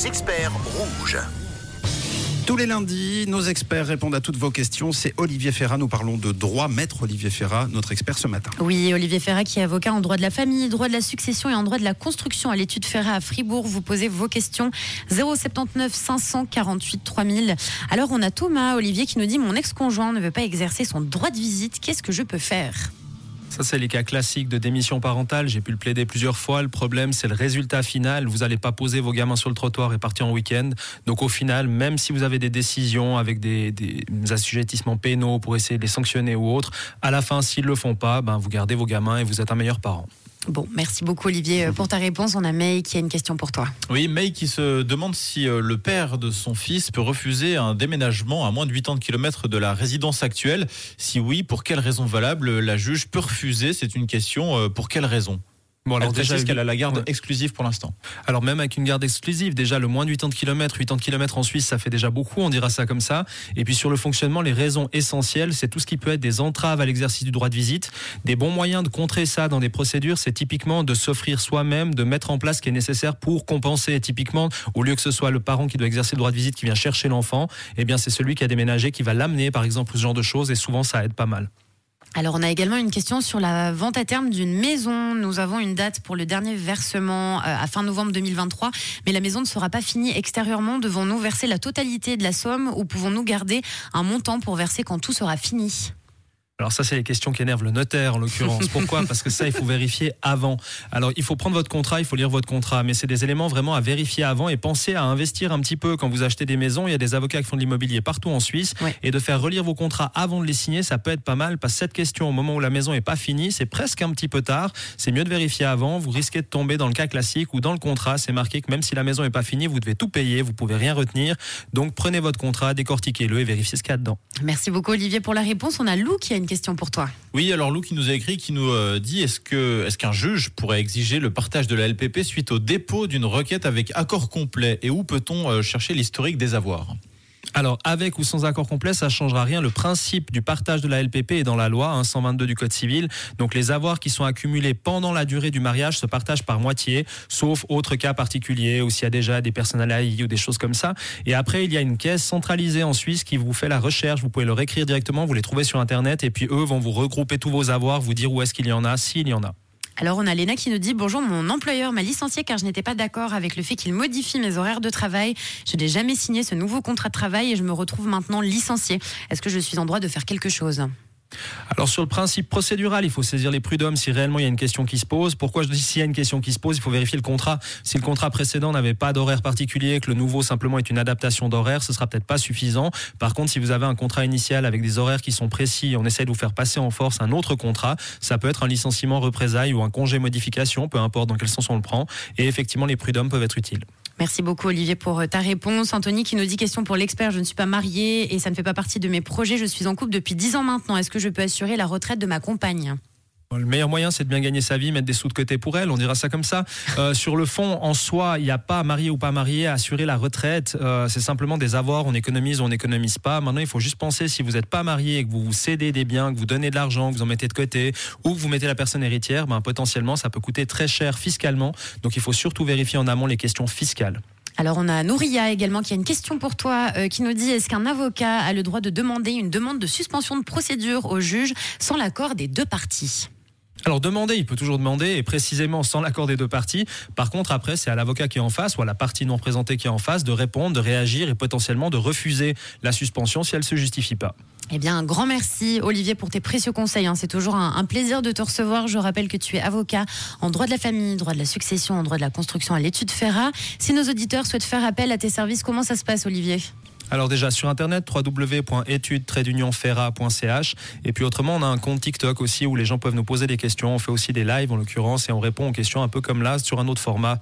les experts rouges. Tous les lundis, nos experts répondent à toutes vos questions. C'est Olivier Ferrat. Nous parlons de droit. Maître Olivier Ferrat, notre expert ce matin. Oui, Olivier Ferrat qui est avocat en droit de la famille, droit de la succession et en droit de la construction à l'étude Ferrat à Fribourg. Vous posez vos questions 079 548 3000. Alors on a Thomas, Olivier, qui nous dit mon ex-conjoint ne veut pas exercer son droit de visite. Qu'est-ce que je peux faire? Ça, c'est les cas classiques de démission parentale. J'ai pu le plaider plusieurs fois. Le problème, c'est le résultat final. Vous n'allez pas poser vos gamins sur le trottoir et partir en week-end. Donc, au final, même si vous avez des décisions avec des, assujettissements pénaux pour essayer de les sanctionner ou autres, à la fin, s'ils ne le font pas, ben, vous gardez vos gamins et vous êtes un meilleur parent. Bon, merci beaucoup Olivier euh, pour ta réponse. On a May qui a une question pour toi. Oui, May qui se demande si euh, le père de son fils peut refuser un déménagement à moins de 80 km de la résidence actuelle. Si oui, pour quelle raison valable? La juge peut refuser? C'est une question. Euh, pour quelle raison? Bon, alors déjà, qu'elle a la garde exclusive pour l'instant Alors même avec une garde exclusive, déjà le moins de 80 km, 80 km en Suisse, ça fait déjà beaucoup, on dira ça comme ça. Et puis sur le fonctionnement, les raisons essentielles, c'est tout ce qui peut être des entraves à l'exercice du droit de visite. Des bons moyens de contrer ça dans des procédures, c'est typiquement de s'offrir soi-même, de mettre en place ce qui est nécessaire pour compenser. Typiquement, au lieu que ce soit le parent qui doit exercer le droit de visite qui vient chercher l'enfant, eh bien c'est celui qui a déménagé qui va l'amener, par exemple, ce genre de choses. Et souvent, ça aide pas mal. Alors, on a également une question sur la vente à terme d'une maison. Nous avons une date pour le dernier versement euh, à fin novembre 2023, mais la maison ne sera pas finie extérieurement. Devons-nous verser la totalité de la somme ou pouvons-nous garder un montant pour verser quand tout sera fini? Alors ça, c'est les questions qui énervent le notaire en l'occurrence. Pourquoi? Parce que ça, il faut vérifier avant. Alors il faut prendre votre contrat, il faut lire votre contrat, mais c'est des éléments vraiment à vérifier avant et penser à investir un petit peu quand vous achetez des maisons. Il y a des avocats qui font de l'immobilier partout en Suisse et de faire relire vos contrats avant de les signer, ça peut être pas mal. Parce que cette question, au moment où la maison est pas finie, c'est presque un petit peu tard. C'est mieux de vérifier avant. Vous risquez de tomber dans le cas classique où dans le contrat, c'est marqué que même si la maison est pas finie, vous devez tout payer, vous pouvez rien retenir. Donc prenez votre contrat, décortiquez-le et vérifiez ce qu'il y a dedans. Merci beaucoup Olivier pour la réponse. On a Lou qui a une Oui, alors Lou qui nous a écrit, qui nous euh, dit est-ce que est-ce qu'un juge pourrait exiger le partage de la LPP suite au dépôt d'une requête avec accord complet? Et où peut-on euh, chercher l'historique des avoirs? Alors, avec ou sans accord complet, ça ne changera rien. Le principe du partage de la LPP est dans la loi 122 hein, du Code civil. Donc, les avoirs qui sont accumulés pendant la durée du mariage se partagent par moitié, sauf autres cas particuliers ou s'il y a déjà des personnes à ou des choses comme ça. Et après, il y a une caisse centralisée en Suisse qui vous fait la recherche. Vous pouvez leur écrire directement, vous les trouvez sur Internet et puis eux vont vous regrouper tous vos avoirs, vous dire où est-ce qu'il y en a, s'il y en a. Alors on a Léna qui nous dit bonjour, mon employeur m'a licencié car je n'étais pas d'accord avec le fait qu'il modifie mes horaires de travail. Je n'ai jamais signé ce nouveau contrat de travail et je me retrouve maintenant licencié. Est-ce que je suis en droit de faire quelque chose? Alors sur le principe procédural, il faut saisir les prud'hommes si réellement il y a une question qui se pose. Pourquoi je dis s'il y a une question qui se pose, il faut vérifier le contrat. Si le contrat précédent n'avait pas d'horaire particulier, que le nouveau simplement est une adaptation d'horaire, ce sera peut-être pas suffisant. Par contre, si vous avez un contrat initial avec des horaires qui sont précis, on essaie de vous faire passer en force un autre contrat, ça peut être un licenciement représailles ou un congé modification, peu importe dans quel sens on le prend. Et effectivement, les prud'hommes peuvent être utiles. Merci beaucoup Olivier pour euh, ta réponse. Anthony qui nous dit question pour l'expert, je ne suis pas mariée et ça ne fait pas partie de mes projets. Je suis en couple depuis 10 ans maintenant. Est-ce que je peux assurer la retraite de ma compagne? Le meilleur moyen, c'est de bien gagner sa vie, mettre des sous de côté pour elle, on dira ça comme ça. Euh, sur le fond, en soi, il n'y a pas marié ou pas marié à assurer la retraite. Euh, c'est simplement des avoirs, on économise ou on n'économise pas. Maintenant, il faut juste penser si vous n'êtes pas marié et que vous vous cédez des biens, que vous donnez de l'argent, que vous en mettez de côté, ou que vous mettez la personne héritière, ben, potentiellement, ça peut coûter très cher fiscalement. Donc, il faut surtout vérifier en amont les questions fiscales. Alors on a Nouria également qui a une question pour toi euh, qui nous dit est-ce qu'un avocat a le droit de demander une demande de suspension de procédure au juge sans l'accord des deux parties? Alors demander, il peut toujours demander, et précisément sans l'accord des deux parties. Par contre, après, c'est à l'avocat qui est en face, ou à la partie non représentée qui est en face, de répondre, de réagir et potentiellement de refuser la suspension si elle ne se justifie pas. Eh bien, un grand merci, Olivier, pour tes précieux conseils. Hein. C'est toujours un, plaisir de te recevoir. Je rappelle que tu es avocat en droit de la famille, droit de la succession, en droit de la construction à l'étude Ferra. Si nos auditeurs souhaitent faire appel à tes services, comment ça se passe, Olivier? Alors déjà sur internet www.etude-ferra.ch et puis autrement on a un compte TikTok aussi où les gens peuvent nous poser des questions. On fait aussi des lives en l'occurrence et on répond aux questions un peu comme là sur un autre format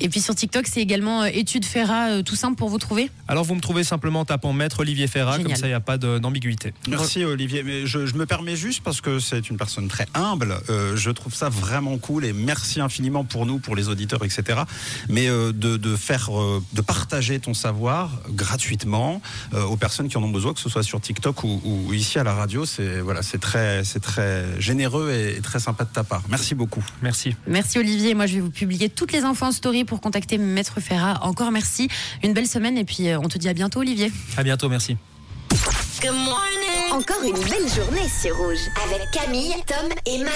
et puis sur TikTok, c'est également euh, étude Ferra, euh, tout simple pour vous trouver Alors vous me trouvez simplement en tapant Maître Olivier Ferra, comme ça il n'y a pas d'ambiguïté. Merci Olivier, mais je, me permets juste parce que c'est une personne très humble, euh, je trouve ça vraiment cool et merci infiniment pour nous, pour les auditeurs, etc. Mais de, faire, de partager ton savoir gratuitement aux personnes qui en ont besoin, que ce soit sur TikTok ou, ici à la radio, c'est voilà, c'est très, c'est très généreux et, très sympa de ta part. Merci beaucoup. Merci. Merci Olivier, moi je vais vous publier toutes les infos en story pour contacter Maître Ferrat. Encore merci. Une belle semaine et puis euh, on te dit à bientôt, Olivier. À bientôt, merci. Encore une belle journée sur Rouge avec Camille, Tom et Matt.